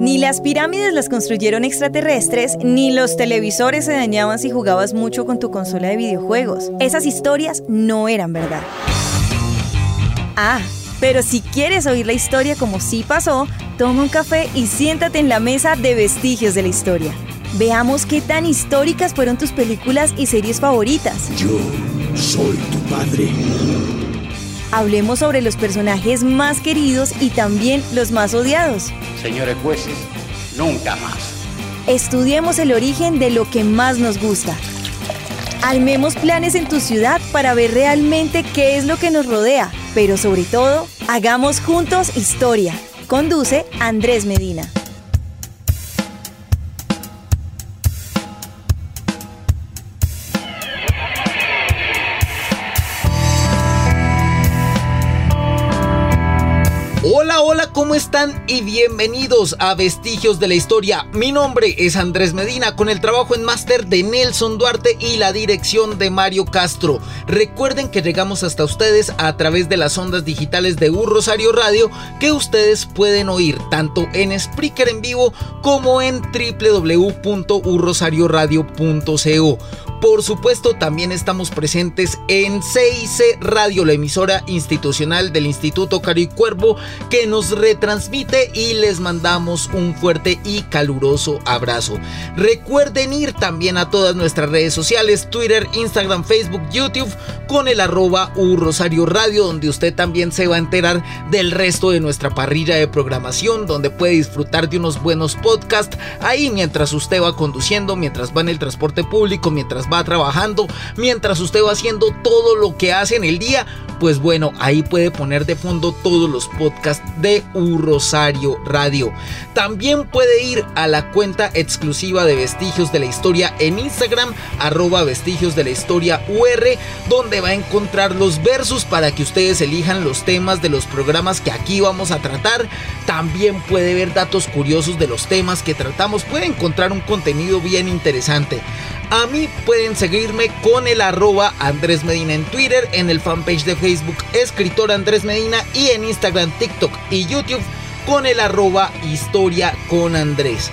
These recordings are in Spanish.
Ni las pirámides las construyeron extraterrestres, ni los televisores se dañaban si jugabas mucho con tu consola de videojuegos. Esas historias no eran verdad. Ah, pero si quieres oír la historia como sí pasó, toma un café y siéntate en la mesa de vestigios de la historia. Veamos qué tan históricas fueron tus películas y series favoritas. Yo soy tu padre. Hablemos sobre los personajes más queridos y también los más odiados. Señores jueces, nunca más. Estudiemos el origen de lo que más nos gusta. Armemos planes en tu ciudad para ver realmente qué es lo que nos rodea, pero sobre todo, hagamos juntos historia. Conduce Andrés Medina. o Hola, hola, ¿cómo están? Y bienvenidos a Vestigios de la Historia. Mi nombre es Andrés Medina con el trabajo en máster de Nelson Duarte y la dirección de Mario Castro. Recuerden que llegamos hasta ustedes a través de las ondas digitales de U Rosario Radio que ustedes pueden oír tanto en Spreaker en vivo como en www.urrosarioradio.co. Por supuesto, también estamos presentes en CIC Radio, la emisora institucional del Instituto Cari Cuervo, que nos retransmite y les mandamos un fuerte y caluroso abrazo. Recuerden ir también a todas nuestras redes sociales, Twitter, Instagram, Facebook, YouTube, con el arroba U Rosario Radio, donde usted también se va a enterar del resto de nuestra parrilla de programación, donde puede disfrutar de unos buenos podcasts ahí mientras usted va conduciendo, mientras va en el transporte público, mientras va trabajando, mientras usted va haciendo todo lo que hace en el día, pues bueno, ahí puede poner de fondo todos los podcasts de U Rosario Radio. También puede ir a la cuenta exclusiva de Vestigios de la Historia en Instagram, arroba Vestigios de la Historia UR, donde va a encontrar los versos para que ustedes elijan los temas de los programas que aquí vamos a tratar. También puede ver datos curiosos de los temas que tratamos, puede encontrar un contenido bien interesante. A mí pueden seguirme con el arroba Andrés Medina en Twitter, en el fanpage de Facebook Escritor Andrés Medina y en Instagram, TikTok y YouTube con el arroba Historia con Andrés.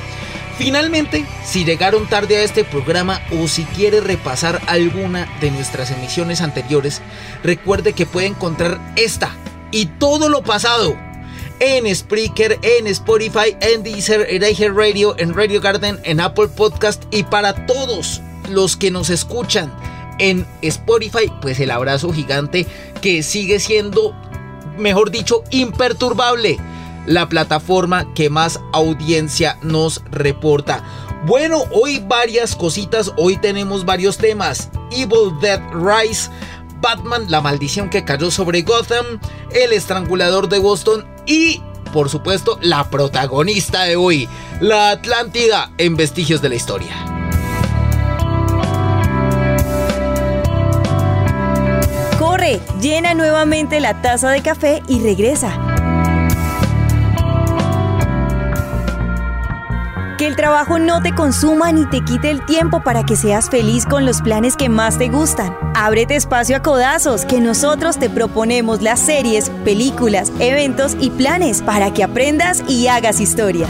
Finalmente, si llegaron tarde a este programa o si quiere repasar alguna de nuestras emisiones anteriores, recuerde que puede encontrar esta y todo lo pasado en Spreaker, en Spotify, en Deezer, en Radio, en Radio Garden, en Apple Podcast y para todos los que nos escuchan en Spotify, pues el abrazo gigante que sigue siendo, mejor dicho, imperturbable, la plataforma que más audiencia nos reporta. Bueno, hoy varias cositas, hoy tenemos varios temas. Evil Dead Rise, Batman, la maldición que cayó sobre Gotham, el estrangulador de Boston y, por supuesto, la protagonista de hoy, la Atlántida en Vestigios de la Historia. Llena nuevamente la taza de café y regresa. Que el trabajo no te consuma ni te quite el tiempo para que seas feliz con los planes que más te gustan. Ábrete espacio a codazos, que nosotros te proponemos las series, películas, eventos y planes para que aprendas y hagas historia.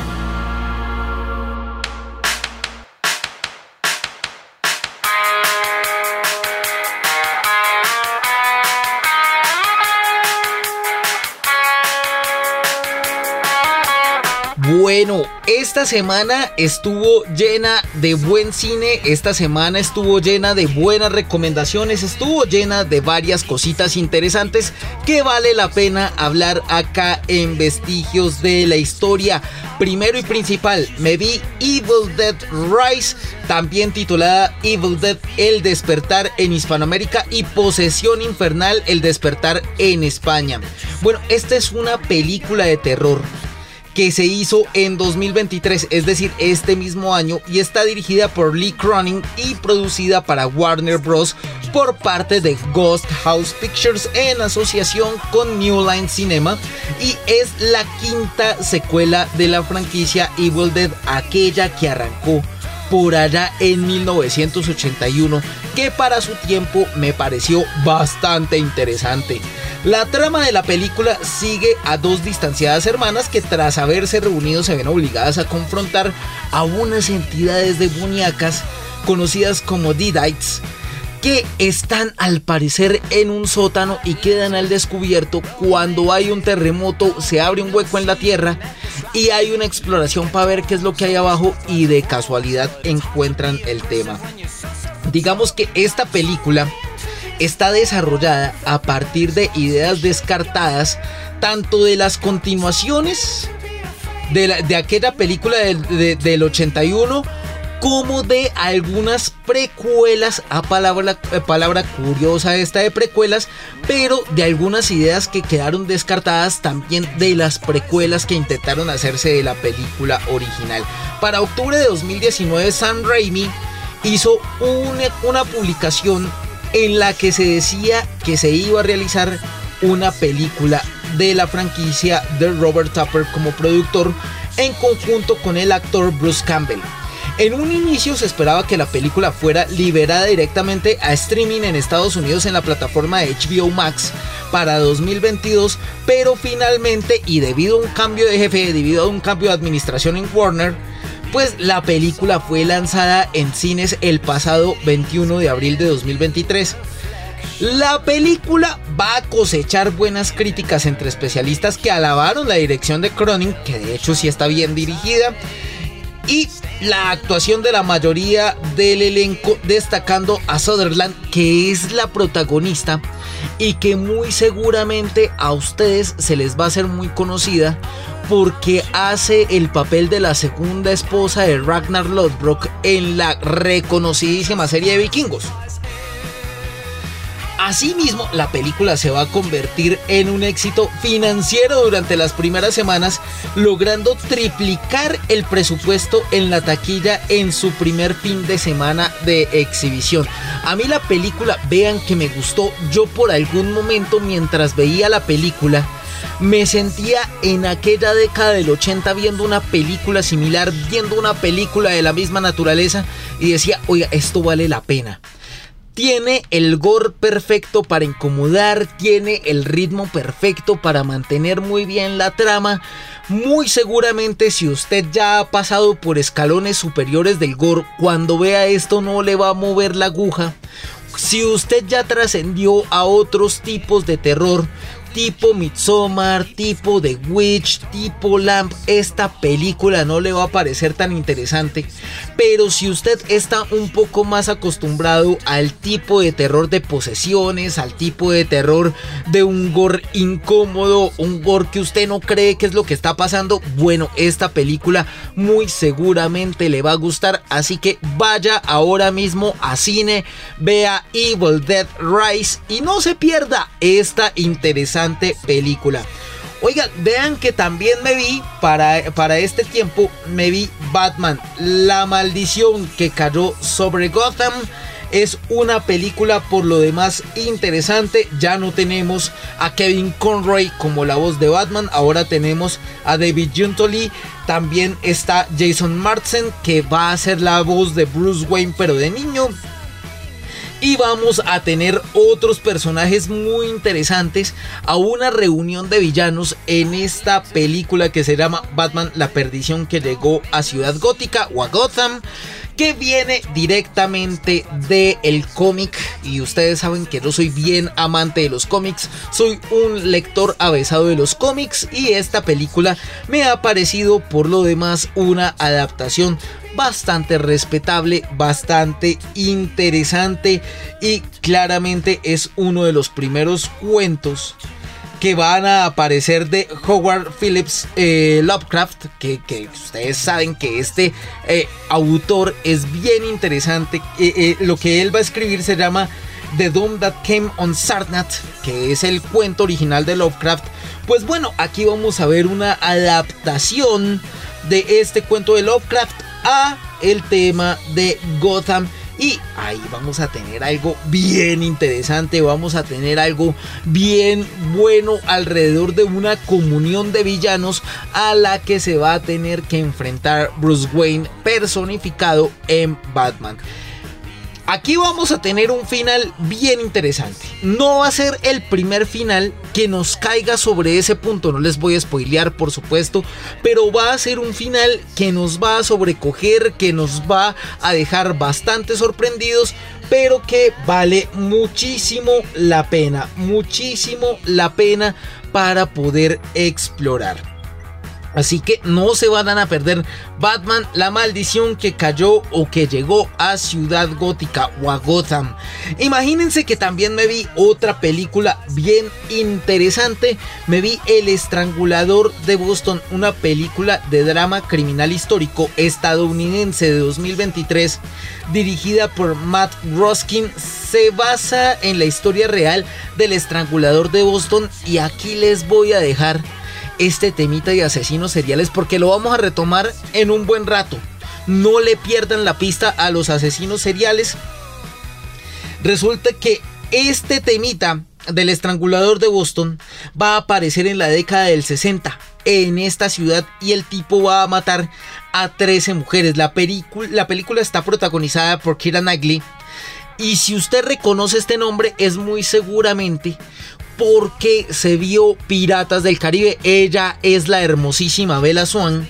Bueno, esta semana estuvo llena de buen cine, esta semana estuvo llena de buenas recomendaciones, estuvo llena de varias cositas interesantes que vale la pena hablar acá en Vestigios de la Historia. Primero y principal, me vi Evil Dead Rise, también titulada Evil Dead El Despertar en Hispanoamérica y Posesión Infernal El Despertar en España. Bueno, esta es una película de terror que se hizo en 2023, es decir, este mismo año, y está dirigida por Lee Cronin y producida para Warner Bros. por parte de Ghost House Pictures en asociación con New Line Cinema y es la quinta secuela de la franquicia Evil Dead, aquella que arrancó por allá en 1981, que para su tiempo me pareció bastante interesante. La trama de la película sigue a dos distanciadas hermanas que tras haberse reunido se ven obligadas a confrontar a unas entidades demoníacas conocidas como Deadites que están al parecer en un sótano y quedan al descubierto cuando hay un terremoto, se abre un hueco en la tierra y hay una exploración para ver qué es lo que hay abajo y de casualidad encuentran el tema. Digamos que esta película está desarrollada a partir de ideas descartadas tanto de las continuaciones de, aquella película del, del 81 como de algunas precuelas, a palabra, eh, palabra curiosa esta de precuelas, pero de algunas ideas que quedaron descartadas también de las precuelas que intentaron hacerse de la película original. Para octubre de 2019, Sam Raimi hizo una, una publicación en la que se decía que se iba a realizar una película de la franquicia de Robert Tupper como productor en conjunto con el actor Bruce Campbell. En un inicio se esperaba que la película fuera liberada directamente a streaming en Estados Unidos en la plataforma de HBO Max para 2022, pero finalmente y debido a un cambio de jefe, debido a un cambio de administración en Warner, pues la película fue lanzada en cines el pasado 21 de abril de 2023. La película va a cosechar buenas críticas entre especialistas que alabaron la dirección de Cronin, que de hecho sí está bien dirigida, y la actuación de la mayoría del elenco destacando a Sutherland que es la protagonista y que muy seguramente a ustedes se les va a hacer muy conocida porque hace el papel de la segunda esposa de Ragnar Lodbrok en la reconocidísima serie de vikingos. Asimismo, la película se va a convertir en un éxito financiero durante las primeras semanas, logrando triplicar el presupuesto en la taquilla en su primer fin de semana de exhibición. A mí la película, vean que me gustó, yo por algún momento mientras veía la película, me sentía en aquella década del 80 viendo una película similar, viendo una película de la misma naturaleza y decía, oiga, esto vale la pena. Tiene el gore perfecto para incomodar, tiene el ritmo perfecto para mantener muy bien la trama. Muy seguramente si usted ya ha pasado por escalones superiores del gore, cuando vea esto no le va a mover la aguja. Si usted ya trascendió a otros tipos de terror, tipo Midsommar, tipo The Witch, tipo Lamp, esta película no le va a parecer tan interesante. Pero si usted está un poco más acostumbrado al tipo de terror de posesiones, al tipo de terror de un gore incómodo, un gore que usted no cree que es lo que está pasando, bueno, esta película muy seguramente le va a gustar. Así que vaya ahora mismo a cine, vea Evil Dead Rise y no se pierda esta interesante película. Oiga, vean que también me vi, para, para este tiempo, me vi Batman, La maldición que cayó sobre Gotham. Es una película por lo demás interesante. Ya no tenemos a Kevin Conroy como la voz de Batman. Ahora tenemos a David Juntoli. También está Jason Martzen que va a ser la voz de Bruce Wayne pero de niño. Y vamos a tener otros personajes muy interesantes a una reunión de villanos en esta película que se llama Batman La perdición que llegó a Ciudad Gótica o a Gotham que viene directamente del el cómic. Y ustedes saben que yo soy bien amante de los cómics, soy un lector avesado de los cómics y esta película me ha parecido por lo demás una adaptación bastante respetable, bastante interesante y claramente es uno de los primeros cuentos que van a aparecer de Howard Phillips eh, Lovecraft, que, ustedes saben que este eh, autor es bien interesante. Eh, lo que él va a escribir se llama The Doom That Came on Sarnath, que es el cuento original de Lovecraft. Pues bueno, aquí vamos a ver una adaptación de este cuento de Lovecraft a el tema de Gotham y ahí vamos a tener algo bien interesante, vamos a tener algo bien bueno alrededor de una comunión de villanos a la que se va a tener que enfrentar Bruce Wayne personificado en Batman. Aquí vamos a tener un final bien interesante. No va a ser el primer final que nos caiga sobre ese punto, no les voy a spoilear por supuesto, pero va a ser un final que nos va a sobrecoger, que nos va a dejar bastante sorprendidos, pero que vale muchísimo la pena, muchísimo la pena para poder explorar. Así que no se van a perder Batman, la maldición que cayó o que llegó a Ciudad Gótica o a Gotham. Imagínense que también me vi otra película bien interesante. Me vi El Estrangulador de Boston, una película de drama criminal histórico estadounidense de 2023 dirigida por Matt Roskin. Se basa en la historia real del Estrangulador de Boston y aquí les voy a dejar este temita de asesinos seriales porque lo vamos a retomar en un buen rato. No le pierdan la pista a los asesinos seriales. Resulta que este temita del estrangulador de Boston va a aparecer en la década del 60 en esta ciudad y el tipo va a matar a 13 mujeres. La, la película está protagonizada por Kira Knightley y si usted reconoce este nombre es muy seguramente porque se vio Piratas del Caribe. Ella es la hermosísima Bella Swan.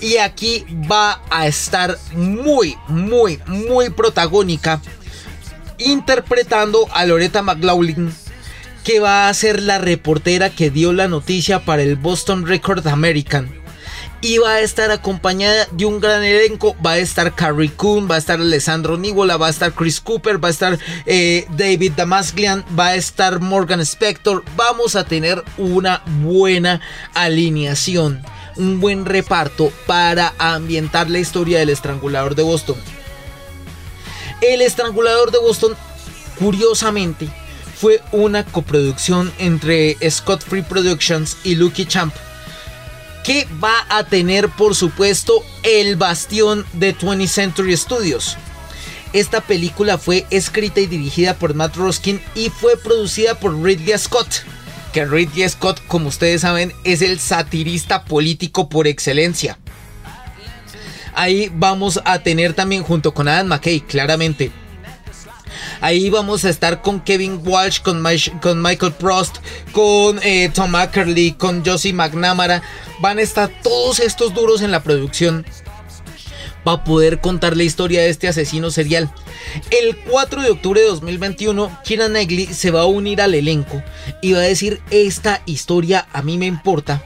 Y aquí va a estar muy, muy, muy protagónica. Interpretando a Loretta McLaughlin. Que va a ser la reportera que dio la noticia para el Boston Record American y va a estar acompañada de un gran elenco. Va a estar Carrie Coon, va a estar Alessandro Nivola, va a estar Chris Cooper, va a estar eh, David Damasglian, va a estar Morgan Spector. Vamos a tener una buena alineación, un buen reparto para ambientar la historia del estrangulador de Boston. El estrangulador de Boston, curiosamente, fue una coproducción entre Scott Free Productions y Lucky Champ que va a tener por supuesto el bastión de 20th Century Studios. Esta película fue escrita y dirigida por Matt Roskin y fue producida por Ridley Scott. Que Ridley Scott, como ustedes saben, es el satirista político por excelencia. Ahí vamos a tener también junto con Adam McKay, claramente, Ahí vamos a estar con Kevin Walsh, con, Michael Prost, con eh, Tom Ackerley, con Josie McNamara. Van a estar todos estos duros en la producción para poder contar la historia de este asesino serial. El 4 de octubre de 2021, Kira Knightley se va a unir al elenco y va a decir: Esta historia a mí me importa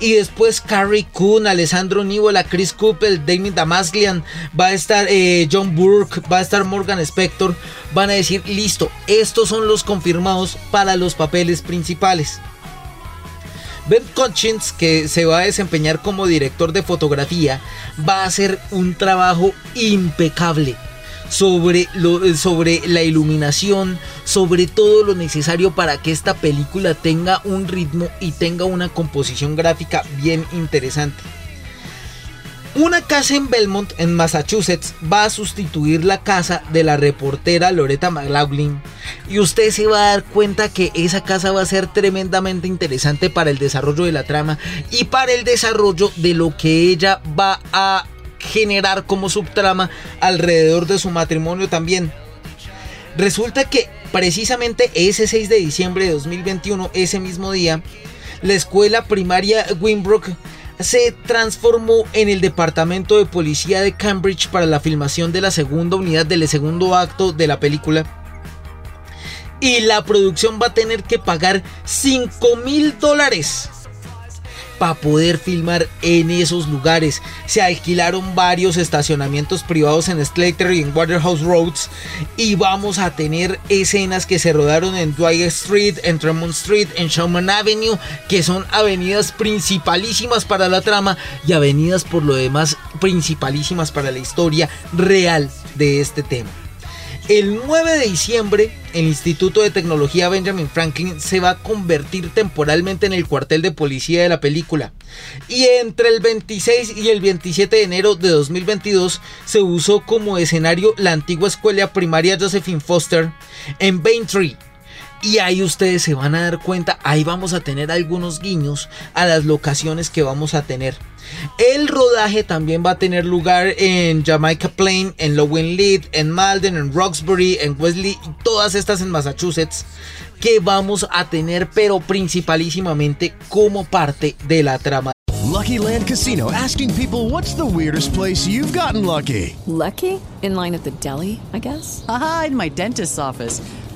y después Carrie Coon, Alessandro Nivola, Chris Cooper, Damien Damaslian, va a estar eh, John Burke, va a estar Morgan Spector. Van a decir, listo, estos son los confirmados para los papeles principales. Ben Conchins, que se va a desempeñar como director de fotografía, va a hacer un trabajo impecable sobre, lo, sobre la iluminación, sobre todo lo necesario para que esta película tenga un ritmo y tenga una composición gráfica bien interesante. Una casa en Belmont, en Massachusetts, va a sustituir la casa de la reportera Loretta McLaughlin. Y usted se va a dar cuenta que esa casa va a ser tremendamente interesante para el desarrollo de la trama y para el desarrollo de lo que ella va a generar como subtrama alrededor de su matrimonio también. Resulta que precisamente ese 6 de diciembre de 2021, ese mismo día, la escuela primaria Winbrook se transformó en el departamento de policía de Cambridge para la filmación de la segunda unidad del segundo acto de la película. Y la producción va a tener que pagar 5 mil dólares para poder filmar en esos lugares. Se alquilaron varios estacionamientos privados en Slater y en Waterhouse Roads y vamos a tener escenas que se rodaron en Dwight Street, en Tremont Street, en Showman Avenue, que son avenidas principalísimas para la trama y avenidas por lo demás principalísimas para la historia real de este tema. El 9 de diciembre, el Instituto de Tecnología Benjamin Franklin se va a convertir temporalmente en el cuartel de policía de la película. Y entre el 26 y el 27 de enero de 2022 se usó como escenario la antigua escuela primaria Josephine Foster en Baintree, y ahí ustedes se van a dar cuenta, ahí vamos a tener algunos guiños a las locaciones que vamos a tener. El rodaje también va a tener lugar en Jamaica Plain, en Lowen Lead, en Malden, en Roxbury, en Wesley, y todas estas en Massachusetts que vamos a tener, pero principalísimamente como parte de la trama. Lucky Land Casino asking people what's the weirdest place you've gotten lucky. Lucky? In line at the deli, I guess. Aha, in my dentist's office.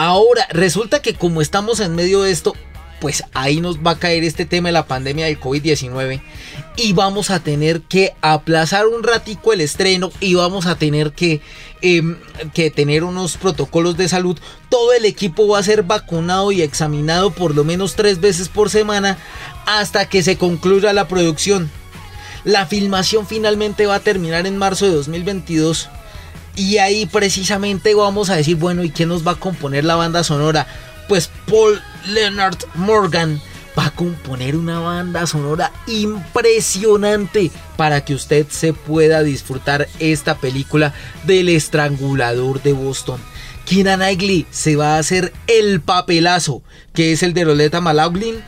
Ahora, resulta que como estamos en medio de esto, pues ahí nos va a caer este tema de la pandemia del COVID-19 y vamos a tener que aplazar un ratico el estreno y vamos a tener que, eh, que tener unos protocolos de salud. Todo el equipo va a ser vacunado y examinado por lo menos tres veces por semana hasta que se concluya la producción. La filmación finalmente va a terminar en marzo de 2022. Y ahí precisamente vamos a decir, bueno, ¿y quién nos va a componer la banda sonora? Pues Paul Leonard Morgan va a componer una banda sonora impresionante para que usted se pueda disfrutar esta película del estrangulador de Boston. Kira Knightley se va a hacer el papelazo, que es el de Roleta Malaughlin,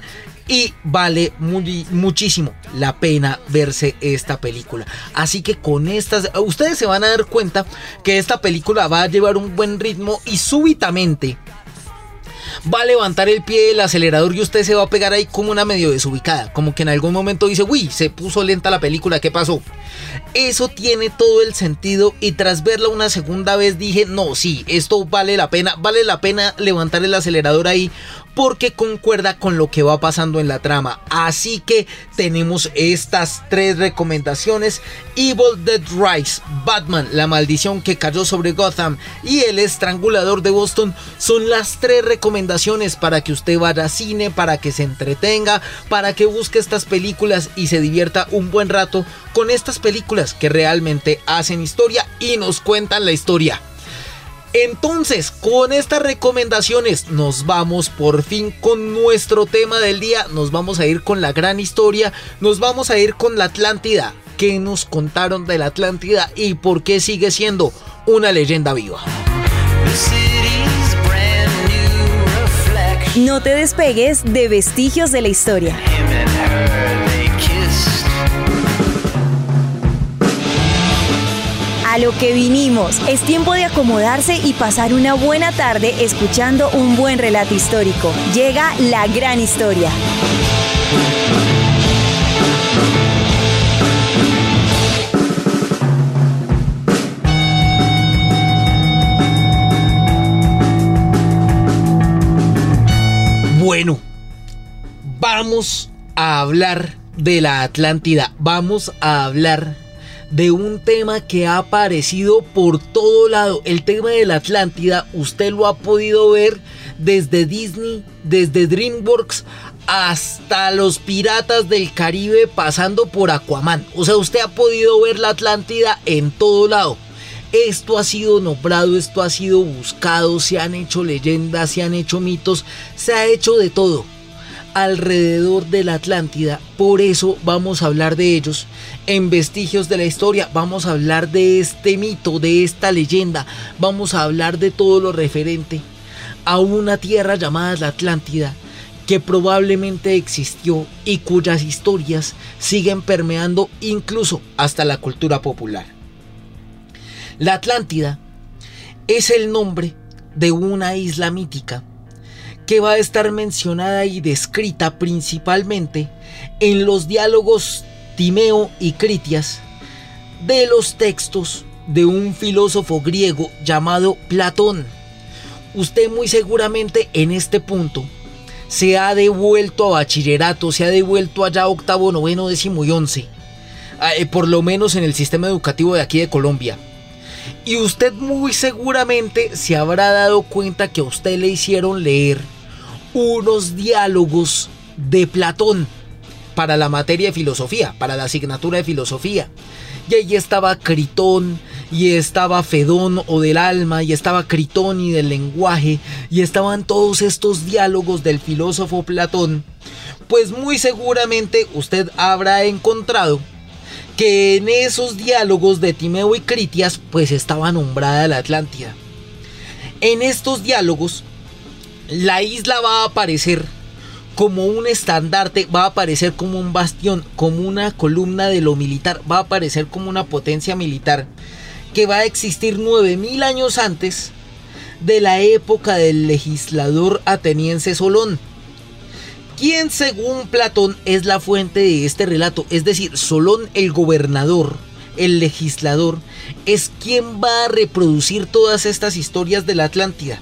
y vale muchísimo la pena verse esta película. Así que con estas, ustedes se van a dar cuenta que esta película va a llevar un buen ritmo y súbitamente va a levantar el pie del acelerador y usted se va a pegar ahí como una medio desubicada. Como que en algún momento dice, uy, se puso lenta la película, ¿qué pasó? Eso tiene todo el sentido y tras verla una segunda vez dije, no, sí, esto vale la pena, vale la pena levantar el acelerador ahí porque concuerda con lo que va pasando en la trama. Así que tenemos estas tres recomendaciones. Evil Dead Rise, Batman, la maldición que cayó sobre Gotham y el estrangulador de Boston son las tres recomendaciones para que usted vaya a cine, para que se entretenga, para que busque estas películas y se divierta un buen rato con estas películas que realmente hacen historia y nos cuentan la historia. Entonces, con estas recomendaciones nos vamos por fin con nuestro tema del día. Nos vamos a ir con la gran historia. Nos vamos a ir con la Atlántida. ¿Qué nos contaron de la Atlántida y por qué sigue siendo una leyenda viva? No te despegues de vestigios de la historia. Lo que vinimos, es tiempo de acomodarse y pasar una buena tarde escuchando un buen relato histórico. Llega la gran historia. Bueno, vamos a hablar de la Atlántida. Vamos a hablar de un tema que ha aparecido por todo lado. El tema de la Atlántida, usted lo ha podido ver desde Disney, desde DreamWorks, hasta los piratas del Caribe pasando por Aquaman. O sea, usted ha podido ver la Atlántida en todo lado. Esto ha sido nombrado, esto ha sido buscado, se han hecho leyendas, se han hecho mitos, se ha hecho de todo alrededor de la Atlántida. Por eso vamos a hablar de ellos. En Vestigios de la Historia vamos a hablar de este mito, de esta leyenda. Vamos a hablar de todo lo referente a una tierra llamada la Atlántida que probablemente existió y cuyas historias siguen permeando incluso hasta la cultura popular. La Atlántida es el nombre de una isla mítica que va a estar mencionada y descrita principalmente en los diálogos Timeo y Critias de los textos de un filósofo griego llamado Platón. Usted muy seguramente en este punto se ha devuelto a bachillerato, se ha devuelto allá octavo, noveno, décimo y once. Eh, por lo menos en el sistema educativo de aquí de Colombia. Y usted muy seguramente se habrá dado cuenta que a usted le hicieron leer unos diálogos de Platón para la materia de filosofía, para la asignatura de filosofía. Y ahí estaba Critón, y estaba Fedón o del alma, y estaba Critón y del lenguaje, y estaban todos estos diálogos del filósofo Platón. Pues muy seguramente usted habrá encontrado que en esos diálogos de Timeo y Critias pues estaba nombrada la Atlántida. En estos diálogos la isla va a aparecer como un estandarte, va a aparecer como un bastión, como una columna de lo militar, va a aparecer como una potencia militar que va a existir 9000 años antes de la época del legislador ateniense Solón. Quien según Platón es la fuente de este relato, es decir, Solón el gobernador, el legislador, es quien va a reproducir todas estas historias de la Atlántida.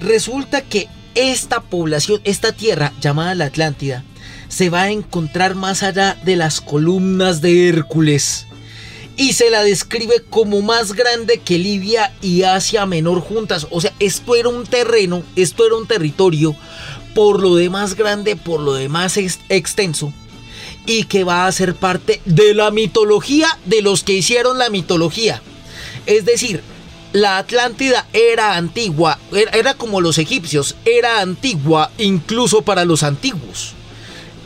Resulta que esta población, esta tierra llamada la Atlántida, se va a encontrar más allá de las columnas de Hércules. Y se la describe como más grande que Libia y Asia Menor juntas. O sea, esto era un terreno, esto era un territorio, por lo demás grande, por lo demás extenso. Y que va a ser parte de la mitología de los que hicieron la mitología. Es decir, la Atlántida era antigua, era, como los egipcios, era antigua incluso para los antiguos.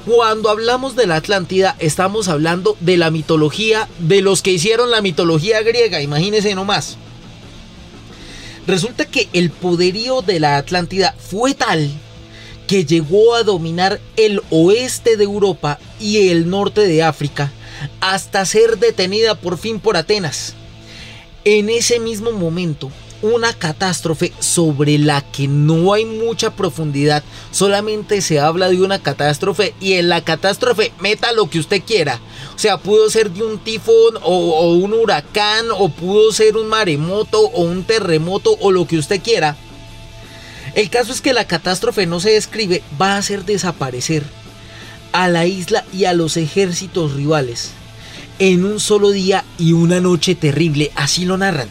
Cuando hablamos de la Atlántida, estamos hablando de la mitología de los que hicieron la mitología griega, imagínense nomás. Resulta que el poderío de la Atlántida fue tal que llegó a dominar el oeste de Europa y el norte de África hasta ser detenida por fin por Atenas en ese mismo momento una catástrofe sobre la que no hay mucha profundidad, solamente se habla de una catástrofe y en la catástrofe meta lo que usted quiera. O sea, pudo ser de un tifón o, un huracán o pudo ser un maremoto o un terremoto o lo que usted quiera. El caso es que la catástrofe no se describe, va a hacer desaparecer a la isla y a los ejércitos rivales en un solo día y una noche terrible, así lo narran.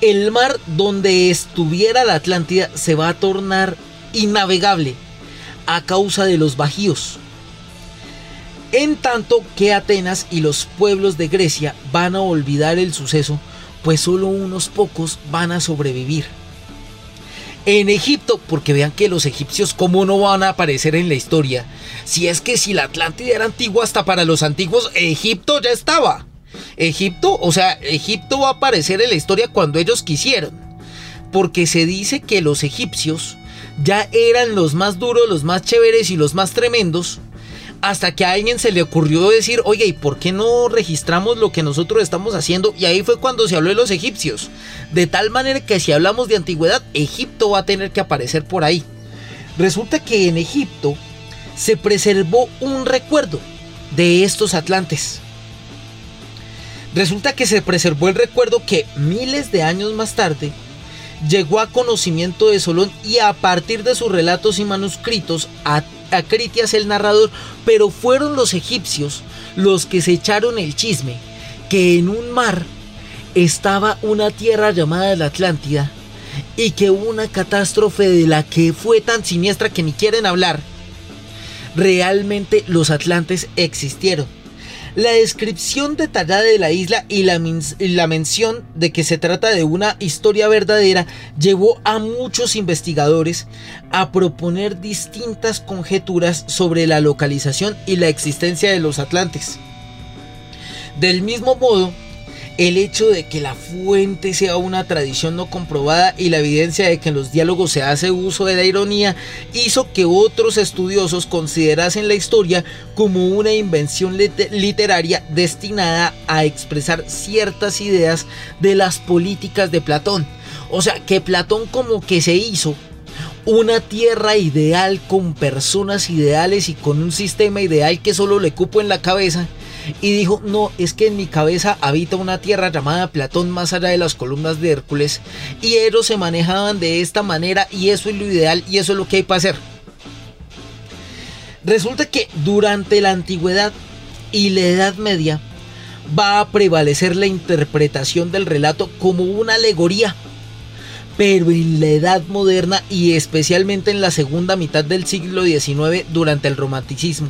El mar donde estuviera la Atlántida se va a tornar innavegable a causa de los bajíos. En tanto que Atenas y los pueblos de Grecia van a olvidar el suceso, pues solo unos pocos van a sobrevivir en Egipto, porque vean que los egipcios cómo no van a aparecer en la historia. Si es que si la Atlántida era antigua hasta para los antiguos, Egipto ya estaba. Egipto, o sea, Egipto va a aparecer en la historia cuando ellos quisieron. Porque se dice que los egipcios ya eran los más duros, los más chéveres y los más tremendos hasta que a alguien se le ocurrió decir, oye, ¿y por qué no registramos lo que nosotros estamos haciendo? Y ahí fue cuando se habló de los egipcios. De tal manera que si hablamos de antigüedad, Egipto va a tener que aparecer por ahí. Resulta que en Egipto se preservó un recuerdo de estos atlantes. Resulta que se preservó el recuerdo que miles de años más tarde llegó a conocimiento de Solón y a partir de sus relatos y manuscritos a Critias el narrador, pero fueron los egipcios los que se echaron el chisme que en un mar estaba una tierra llamada la Atlántida y que una catástrofe de la que fue tan siniestra que ni quieren hablar. Realmente los atlantes existieron. La descripción detallada de la isla y la, la, mención de que se trata de una historia verdadera llevó a muchos investigadores a proponer distintas conjeturas sobre la localización y la existencia de los atlantes. Del mismo modo, el hecho de que la fuente sea una tradición no comprobada y la evidencia de que en los diálogos se hace uso de la ironía hizo que otros estudiosos considerasen la historia como una invención literaria destinada a expresar ciertas ideas de las políticas de Platón. O sea, que Platón como que se hizo una tierra ideal con personas ideales y con un sistema ideal que solo le cupo en la cabeza y dijo, no, es que en mi cabeza habita una tierra llamada Platón más allá de las columnas de Hércules y Eros se manejaban de esta manera y eso es lo ideal y eso es lo que hay para hacer. Resulta que durante la antigüedad y la Edad Media va a prevalecer la interpretación del relato como una alegoría. Pero en la Edad Moderna y especialmente en la segunda mitad del siglo XIX durante el romanticismo,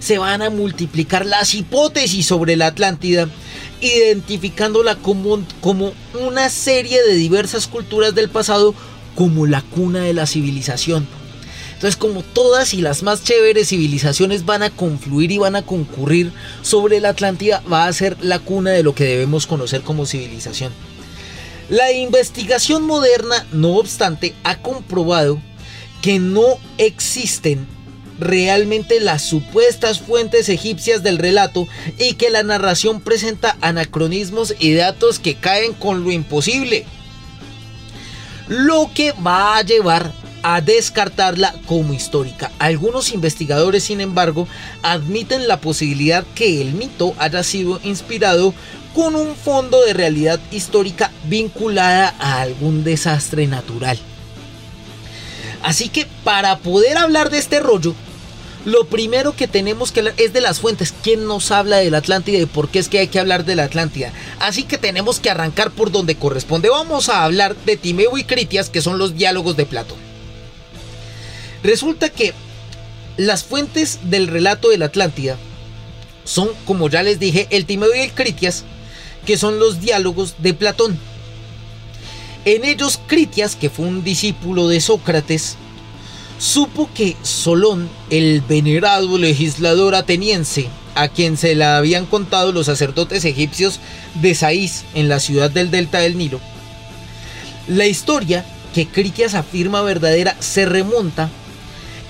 se van a multiplicar las hipótesis sobre la Atlántida, identificándola como, como una serie de diversas culturas del pasado como la cuna de la civilización. Entonces, como todas y las más chéveres civilizaciones van a confluir y van a concurrir sobre la Atlántida, va a ser la cuna de lo que debemos conocer como civilización. La investigación moderna, no obstante, ha comprobado que no existen realmente las supuestas fuentes egipcias del relato y que la narración presenta anacronismos y datos que caen con lo imposible. Lo que va a llevar a descartarla como histórica. Algunos investigadores, sin embargo, admiten la posibilidad que el mito haya sido inspirado con un fondo de realidad histórica vinculada a algún desastre natural. Así que para poder hablar de este rollo, lo primero que tenemos que hablar es de las fuentes. ¿Quién nos habla de la Atlántida y por qué es que hay que hablar de la Atlántida? Así que tenemos que arrancar por donde corresponde. Vamos a hablar de Timeo y Critias, que son los diálogos de Platón. Resulta que las fuentes del relato de la Atlántida son, como ya les dije, el Timeo y el Critias, que son los diálogos de Platón. En ellos, Critias, que fue un discípulo de Sócrates, supo que Solón, el venerado legislador ateniense, a quien se la habían contado los sacerdotes egipcios de Saís en la ciudad del delta del Nilo, la historia que Critias afirma verdadera se remonta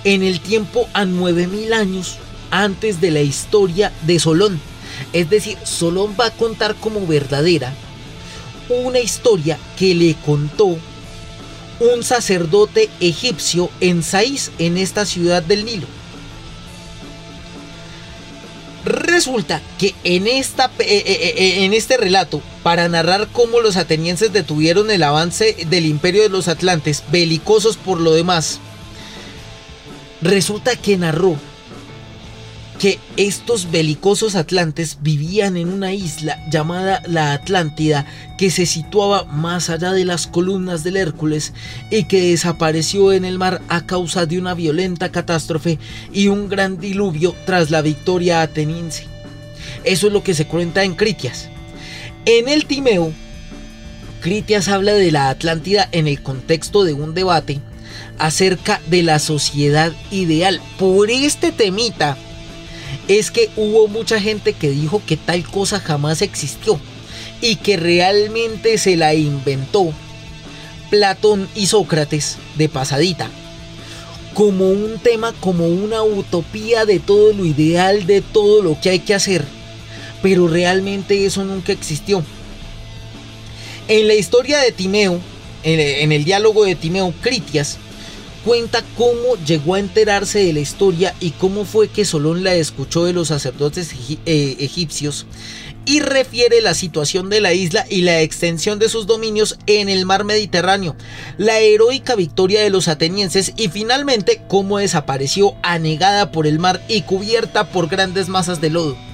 en el tiempo a 9000 años antes de la historia de Solón. Es decir, Solón va a contar como verdadera una historia que le contó un sacerdote egipcio en Saís, en esta ciudad del Nilo. Resulta que en, esta, eh, eh, eh, en este relato, para narrar cómo los atenienses detuvieron el avance del imperio de los atlantes, belicosos por lo demás, resulta que narró que estos belicosos atlantes vivían en una isla llamada la Atlántida que se situaba más allá de las columnas del Hércules y que desapareció en el mar a causa de una violenta catástrofe y un gran diluvio tras la victoria ateniense. Eso es lo que se cuenta en Critias. En el Timeo, Critias habla de la Atlántida en el contexto de un debate acerca de la sociedad ideal. Por este temita, es que hubo mucha gente que dijo que tal cosa jamás existió y que realmente se la inventó Platón y Sócrates de pasadita. Como un tema, como una utopía de todo lo ideal, de todo lo que hay que hacer. Pero realmente eso nunca existió. En la historia de Timeo, en el diálogo de Timeo Critias, cuenta cómo llegó a enterarse de la historia y cómo fue que Solón la escuchó de los sacerdotes eh, egipcios y refiere la situación de la isla y la extensión de sus dominios en el mar Mediterráneo, la heroica victoria de los atenienses y finalmente cómo desapareció anegada por el mar y cubierta por grandes masas de lodo.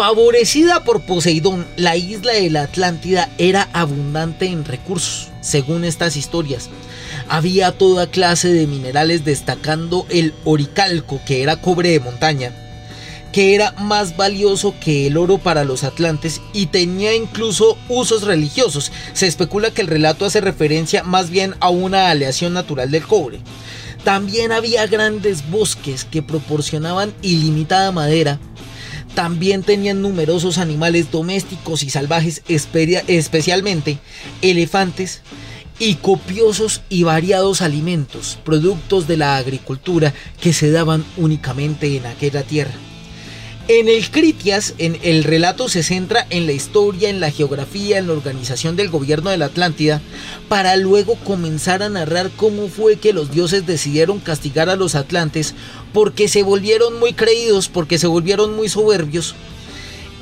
Favorecida por Poseidón, la isla de la Atlántida era abundante en recursos, según estas historias. Había toda clase de minerales destacando el oricalco, que era cobre de montaña, que era más valioso que el oro para los atlantes y tenía incluso usos religiosos. Se especula que el relato hace referencia más bien a una aleación natural del cobre. También había grandes bosques que proporcionaban ilimitada madera. También tenían numerosos animales domésticos y salvajes, especialmente elefantes, y copiosos y variados alimentos, productos de la agricultura que se daban únicamente en aquella tierra. En el Critias, en el relato se centra en la historia, en la geografía, en la organización del gobierno de la Atlántida, para luego comenzar a narrar cómo fue que los dioses decidieron castigar a los atlantes porque se volvieron muy creídos, porque se volvieron muy soberbios.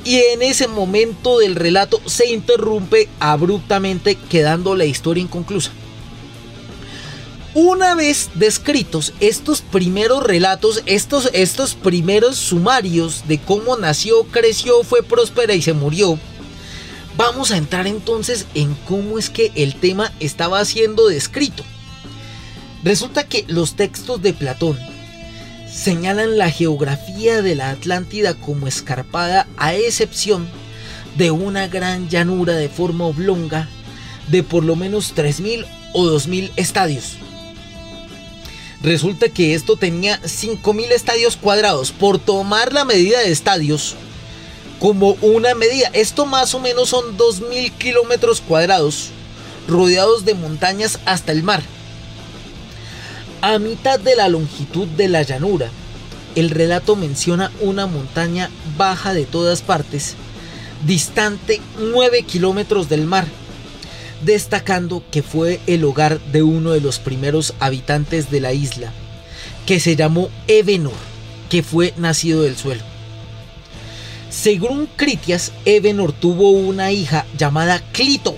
Y en ese momento del relato se interrumpe abruptamente quedando la historia inconclusa. Una vez descritos estos primeros relatos, estos, estos primeros sumarios de cómo nació, creció, fue próspera y se murió, vamos a entrar entonces en cómo es que el tema estaba siendo descrito. Resulta que los textos de Platón señalan la geografía de la Atlántida como escarpada a excepción de una gran llanura de forma oblonga de por lo menos 3.000 o 2.000 estadios. Resulta que esto tenía 5.000 estadios cuadrados. Por tomar la medida de estadios como una medida, esto más o menos son 2.000 kilómetros cuadrados rodeados de montañas hasta el mar. A mitad de la longitud de la llanura, el relato menciona una montaña baja de todas partes, distante 9 kilómetros del mar destacando que fue el hogar de uno de los primeros habitantes de la isla, que se llamó Evenor, que fue nacido del suelo. Según Critias, Evenor tuvo una hija llamada Clito.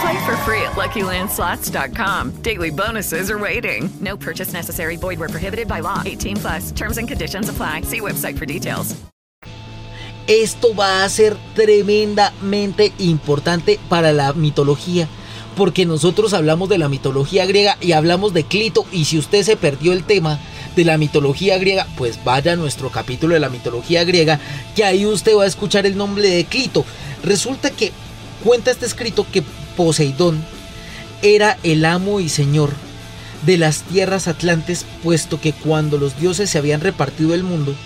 Play for free at LuckyLandSlots.com. Daily bonuses are waiting. No purchase necessary. Void where prohibited by law. 18 plus. Terms and conditions apply. See website for details. Esto va a ser tremendamente importante para la mitología. Porque nosotros hablamos de la mitología griega y hablamos de Clito. Y si usted se perdió el tema de la mitología griega, pues vaya a nuestro capítulo de la mitología griega, que ahí usted va a escuchar el nombre de Clito. Resulta que cuenta este escrito que Poseidón era el amo y señor de las tierras atlantes, puesto que cuando los dioses se habían repartido el mundo,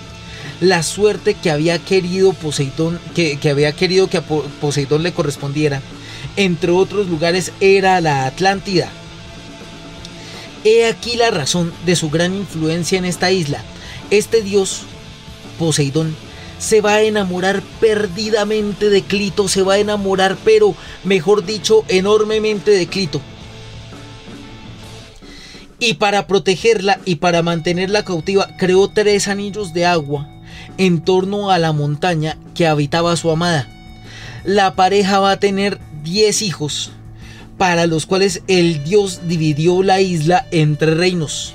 la suerte que había querido Poseidón, que, había querido que a Poseidón le correspondiera, entre otros lugares, era la Atlántida. He aquí la razón de su gran influencia en esta isla. Este dios, Poseidón, se va a enamorar perdidamente de Clito, se va a enamorar, pero mejor dicho, enormemente de Clito. Y para protegerla y para mantenerla cautiva, creó tres anillos de agua en torno a la montaña que habitaba su amada. La pareja va a tener 10 hijos, para los cuales el dios dividió la isla entre reinos.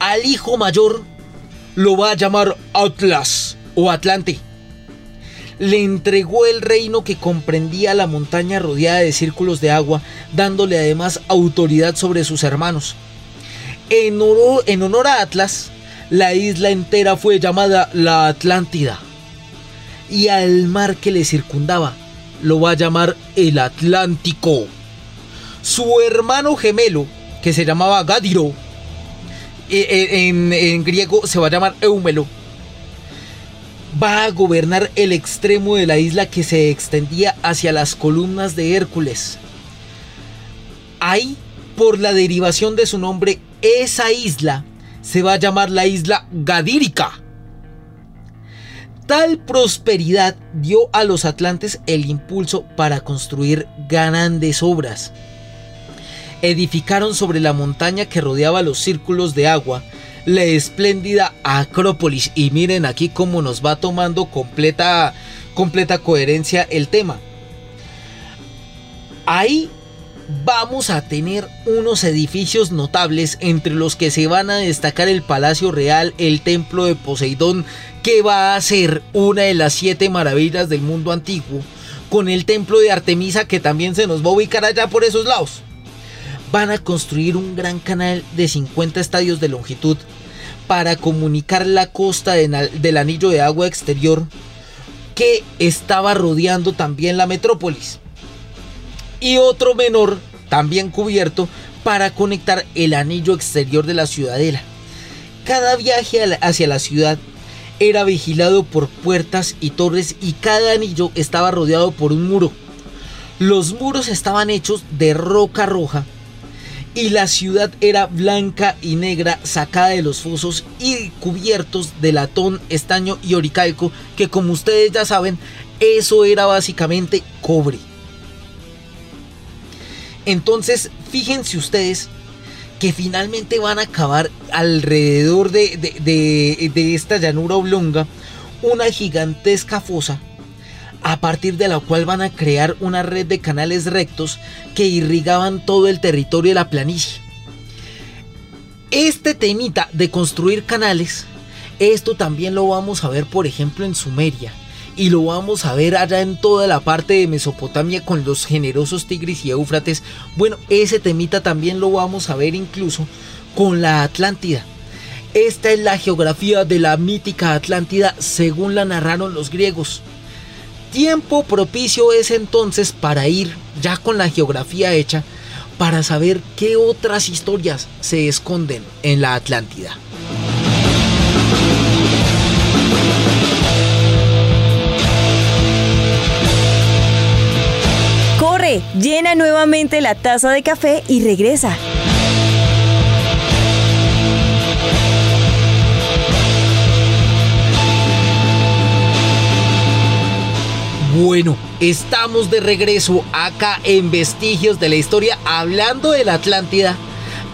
Al hijo mayor lo va a llamar Atlas o Atlante. Le entregó el reino que comprendía la montaña rodeada de círculos de agua, dándole además autoridad sobre sus hermanos. En honor, a Atlas, la isla entera fue llamada la Atlántida. Y al mar que le circundaba lo va a llamar el Atlántico. Su hermano gemelo, que se llamaba Gadiro, e, e, en, en griego se va a llamar Eumelo, va a gobernar el extremo de la isla que se extendía hacia las columnas de Hércules. Ahí, por la derivación de su nombre, esa isla se va a llamar la isla Gadírica. Tal prosperidad dio a los atlantes el impulso para construir grandes obras. Edificaron sobre la montaña que rodeaba los círculos de agua la espléndida Acrópolis y miren aquí cómo nos va tomando completa completa coherencia el tema. Ahí vamos a tener unos edificios notables entre los que se van a destacar el Palacio Real, el Templo de Poseidón, que va a ser una de las siete maravillas del mundo antiguo, con el Templo de Artemisa que también se nos va a ubicar allá por esos lados. Van a construir un gran canal de 50 estadios de longitud para comunicar la costa del anillo de agua exterior que estaba rodeando también la metrópolis y otro menor, también cubierto, para conectar el anillo exterior de la ciudadela. Cada viaje hacia la ciudad era vigilado por puertas y torres y cada anillo estaba rodeado por un muro. Los muros estaban hechos de roca roja y la ciudad era blanca y negra sacada de los fosos y cubiertos de latón, estaño y oricalco que como ustedes ya saben eso era básicamente cobre. Entonces, fíjense ustedes que finalmente van a acabar alrededor de, esta llanura oblonga una gigantesca fosa a partir de la cual van a crear una red de canales rectos que irrigaban todo el territorio de la planicie. Este temita de construir canales, esto también lo vamos a ver por ejemplo en Sumeria y lo vamos a ver allá en toda la parte de Mesopotamia con los generosos Tigris y Éufrates. Bueno, ese temita también lo vamos a ver incluso con la Atlántida. Esta es la geografía de la mítica Atlántida según la narraron los griegos. Tiempo propicio es entonces para ir ya con la geografía hecha para saber qué otras historias se esconden en la Atlántida. llena nuevamente la taza de café y regresa. Bueno, estamos de regreso acá en Vestigios de la Historia hablando de la Atlántida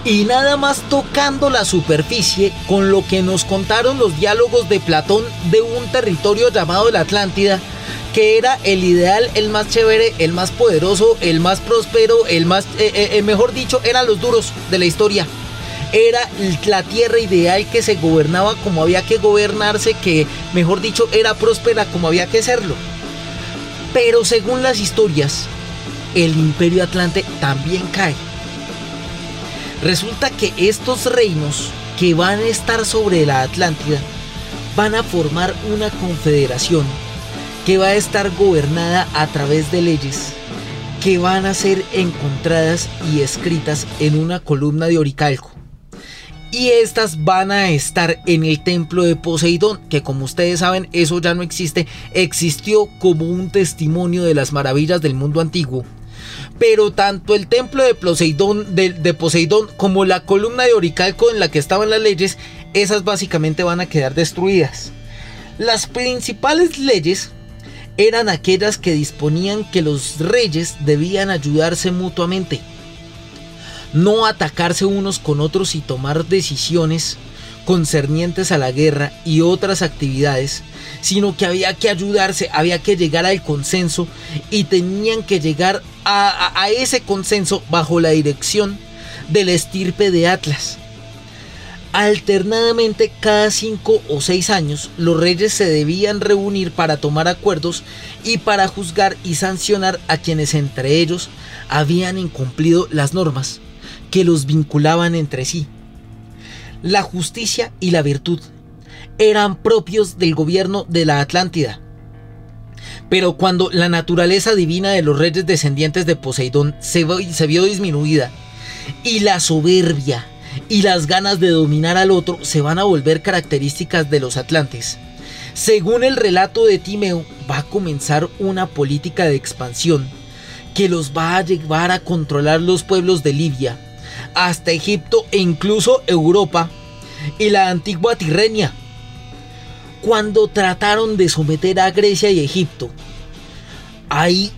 y nada más tocando la superficie con lo que nos contaron los diálogos de Platón de un territorio llamado la Atlántida que era el ideal, el más chévere, el más poderoso, el más próspero, el más, eh, eh, eh, mejor dicho, eran los duros de la historia. Era la tierra ideal que se gobernaba como había que gobernarse, que mejor dicho era próspera como había que serlo. Pero según las historias, el imperio atlante también cae. Resulta que estos reinos que van a estar sobre la Atlántida van a formar una confederación que va a estar gobernada a través de leyes que van a ser encontradas y escritas en una columna de oricalco. Y estas van a estar en el templo de Poseidón, que como ustedes saben, eso ya no existe, existió como un testimonio de las maravillas del mundo antiguo. Pero tanto el templo de Poseidón, de, Poseidón como la columna de oricalco en la que estaban las leyes, esas básicamente van a quedar destruidas. Las principales leyes eran aquellas que disponían que los reyes debían ayudarse mutuamente, no atacarse unos con otros y tomar decisiones concernientes a la guerra y otras actividades, sino que había que ayudarse, había que llegar al consenso y tenían que llegar a, ese consenso bajo la dirección del estirpe de Atlas. Alternadamente, cada cinco o seis años, los reyes se debían reunir para tomar acuerdos y para juzgar y sancionar a quienes entre ellos habían incumplido las normas que los vinculaban entre sí. la justicia y la virtud eran propios del gobierno de la Atlántida. Pero cuando la naturaleza divina de los reyes descendientes de Poseidón se, se vio disminuida y la soberbia y las ganas de dominar al otro se van a volver características de los atlantes. Según el relato de Timeo, va a comenzar una política de expansión que los va a llevar a controlar los pueblos de Libia, hasta Egipto e incluso Europa y la antigua Tirrenia. Cuando trataron de someter a Grecia y Egipto, ahí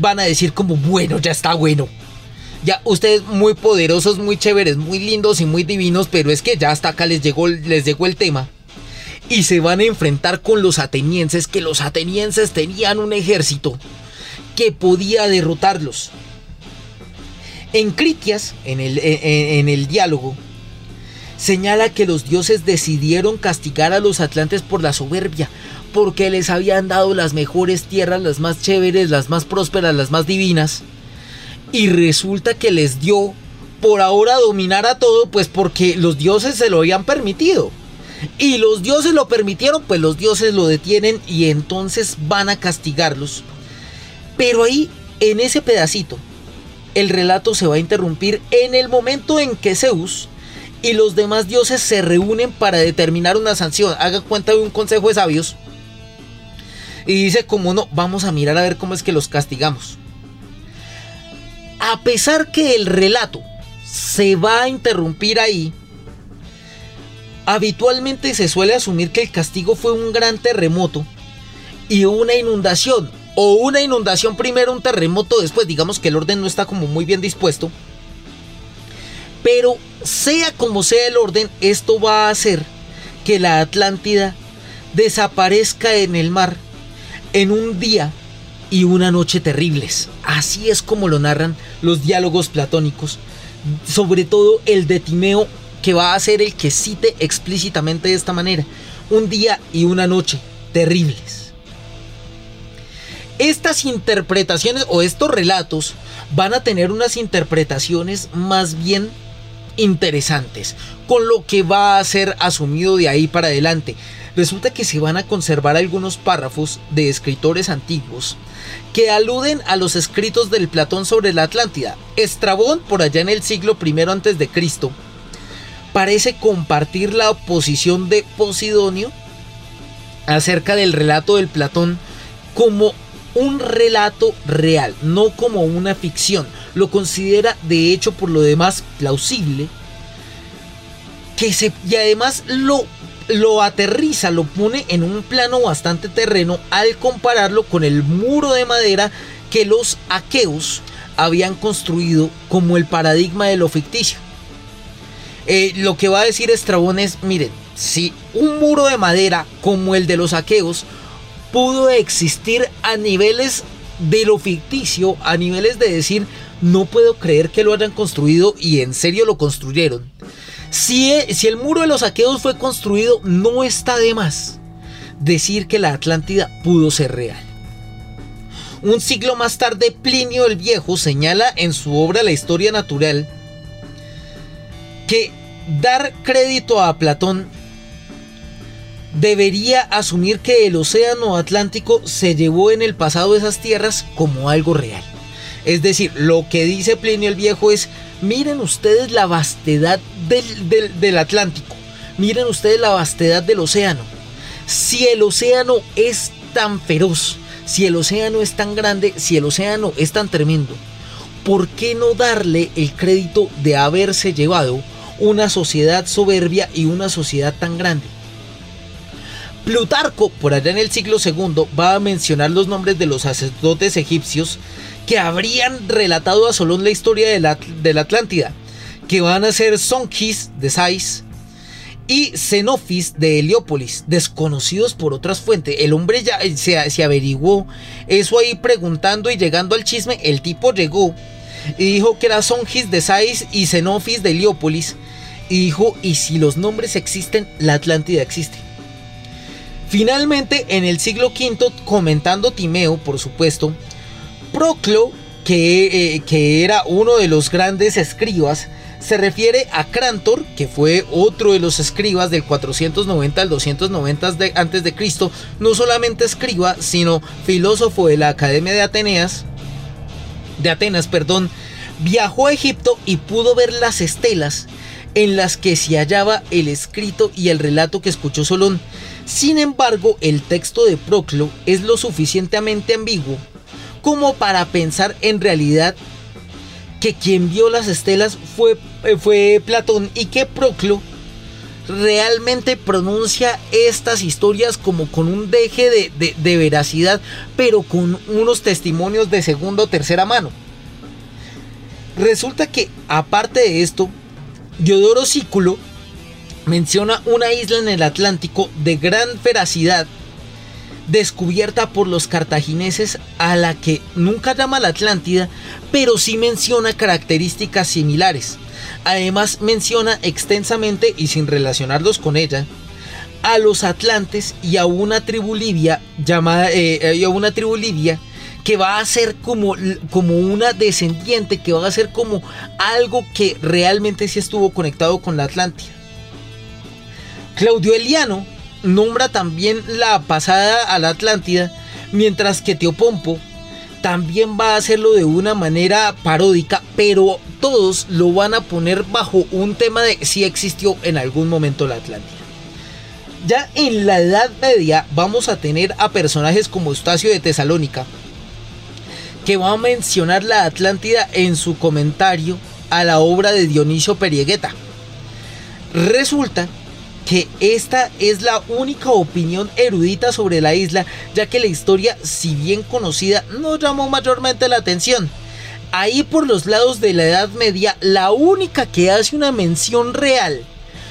van a decir como, bueno, ya está bueno. Ya ustedes muy poderosos, muy chéveres, muy lindos y muy divinos, pero es que ya hasta acá les llegó, les llegó el tema. Y se van a enfrentar con los atenienses, que los atenienses tenían un ejército que podía derrotarlos. En Critias, en el, en el diálogo, señala que los dioses decidieron castigar a los atlantes por la soberbia, porque les habían dado las mejores tierras, las más chéveres, las más prósperas, las más divinas. Y resulta que les dio por ahora dominar a todo, pues porque los dioses se lo habían permitido. Y los dioses lo permitieron, pues los dioses lo detienen y entonces van a castigarlos. Pero ahí, en ese pedacito, el relato se va a interrumpir en el momento en que Zeus y los demás dioses se reúnen para determinar una sanción. Haga cuenta de un consejo de sabios. Y dice, como no, vamos a mirar a ver cómo es que los castigamos. A pesar que el relato se va a interrumpir ahí, habitualmente se suele asumir que el castigo fue un gran terremoto y una inundación. O una inundación primero, un terremoto después. Digamos que el orden no está como muy bien dispuesto. Pero sea como sea el orden, esto va a hacer que la Atlántida desaparezca en el mar en un día y una noche terribles. Así es como lo narran los diálogos platónicos, sobre todo el de Timeo, que va a ser el que cite explícitamente de esta manera, un día y una noche terribles. Estas interpretaciones o estos relatos van a tener unas interpretaciones más bien interesantes, con lo que va a ser asumido de ahí para adelante. Resulta que se van a conservar algunos párrafos de escritores antiguos que aluden a los escritos del Platón sobre la Atlántida. Estrabón, por allá en el siglo I antes de Cristo, parece compartir la oposición de Posidonio acerca del relato del Platón como un relato real, no como una ficción. Lo considera de hecho por lo demás plausible que se, y además lo lo aterriza, lo pone en un plano bastante terreno al compararlo con el muro de madera que los aqueos habían construido como el paradigma de lo ficticio. Eh, lo que va a decir Estrabón es, miren, si un muro de madera como el de los aqueos pudo existir a niveles de lo ficticio, a niveles de decir, no puedo creer que lo hayan construido y en serio lo construyeron. Si, el muro de los saqueos fue construido, no está de más decir que la Atlántida pudo ser real. Un siglo más tarde, Plinio el Viejo señala en su obra La historia natural que dar crédito a Platón debería asumir que el océano Atlántico se llevó en el pasado esas tierras como algo real. Es decir, lo que dice Plinio el Viejo es Miren ustedes la vastedad del, Atlántico. Miren ustedes la vastedad del océano. Si el océano es tan feroz, si el océano es tan grande, si el océano es tan tremendo, ¿por qué no darle el crédito de haberse llevado una sociedad soberbia y una sociedad tan grande? Plutarco, por allá en el siglo II, va a mencionar los nombres de los sacerdotes egipcios que habrían relatado a Solón la historia de la, Atlántida, que van a ser Sonkis de Sais y Xenofis de Heliópolis, desconocidos por otras fuentes. El hombre ya eh, se, se averiguó eso ahí preguntando y llegando al chisme, el tipo llegó y dijo que era Songis de Sais y Xenofis de Heliópolis. Y dijo, y si los nombres existen, la Atlántida existe. Finalmente, en el siglo V, comentando Timeo, por supuesto, Proclo, que, eh, que era uno de los grandes escribas, se refiere a Crantor, que fue otro de los escribas del 490 al 290 de, antes de Cristo, no solamente escriba, sino filósofo de la Academia de Ateneas, de Atenas, perdón, viajó a Egipto y pudo ver las estelas en las que se hallaba el escrito y el relato que escuchó Solón. Sin embargo, el texto de Proclo es lo suficientemente ambiguo como para pensar en realidad que quien vio las estelas fue, eh, fue Platón y que Proclo realmente pronuncia estas historias como con un deje de, de, veracidad, pero con unos testimonios de segunda o tercera mano. Resulta que, aparte de esto, Diodoro Sículo menciona una isla en el Atlántico de gran veracidad descubierta por los cartagineses a la que nunca llama la Atlántida, pero sí menciona características similares. Además menciona extensamente y sin relacionarlos con ella a los atlantes y a una tribu libia llamada eh, a una tribu libia que va a ser como, como una descendiente, que va a ser como algo que realmente sí estuvo conectado con la Atlántida. Claudio Eliano nombra también la pasada a la Atlántida, mientras que Teopompo también va a hacerlo de una manera paródica, pero todos lo van a poner bajo un tema de si existió en algún momento la Atlántida. Ya en la Edad Media vamos a tener a personajes como Eustacio de Tesalónica, que va a mencionar la Atlántida en su comentario a la obra de Dionisio Periegueta. Resulta que esta es la única opinión erudita sobre la isla, ya que la historia, si bien conocida, no llamó mayormente la atención. Ahí por los lados de la Edad Media, la única que hace una mención real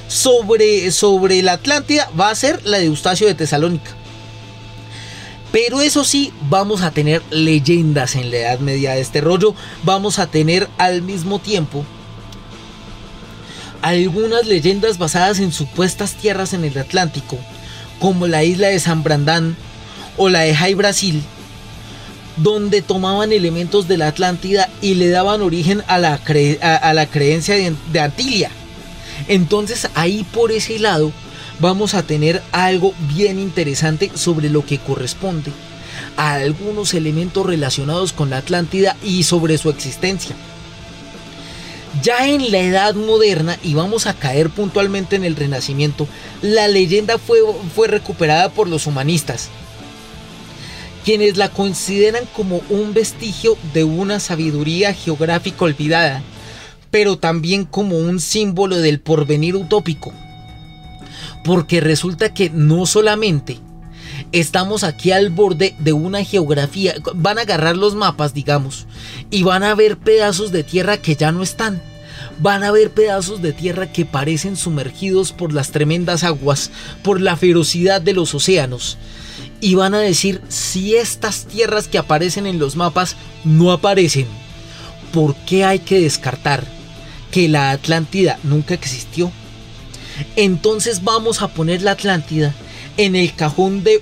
sobre, sobre la Atlántida va a ser la de Eustacio de Tesalónica. Pero eso sí, vamos a tener leyendas en la Edad Media de este rollo. Vamos a tener al mismo tiempo algunas leyendas basadas en supuestas tierras en el Atlántico, como la isla de San Brandán o la de Jai Brasil, donde tomaban elementos de la Atlántida y le daban origen a la, creencia de, de Antilia. Entonces ahí por ese lado vamos a tener algo bien interesante sobre lo que corresponde a algunos elementos relacionados con la Atlántida y sobre su existencia. Ya en la Edad Moderna, y vamos a caer puntualmente en el Renacimiento, la leyenda fue, fue recuperada por los humanistas, quienes la consideran como un vestigio de una sabiduría geográfica olvidada, pero también como un símbolo del porvenir utópico. Porque resulta que no solamente estamos aquí al borde de una geografía. Van a agarrar los mapas, digamos, y van a ver pedazos de tierra que ya no están. Van a ver pedazos de tierra que parecen sumergidos por las tremendas aguas, por la ferocidad de los océanos. Y van a decir si estas tierras que aparecen en los mapas no aparecen. ¿Por qué hay que descartar que la Atlántida nunca existió? Entonces vamos a poner la Atlántida en el cajón de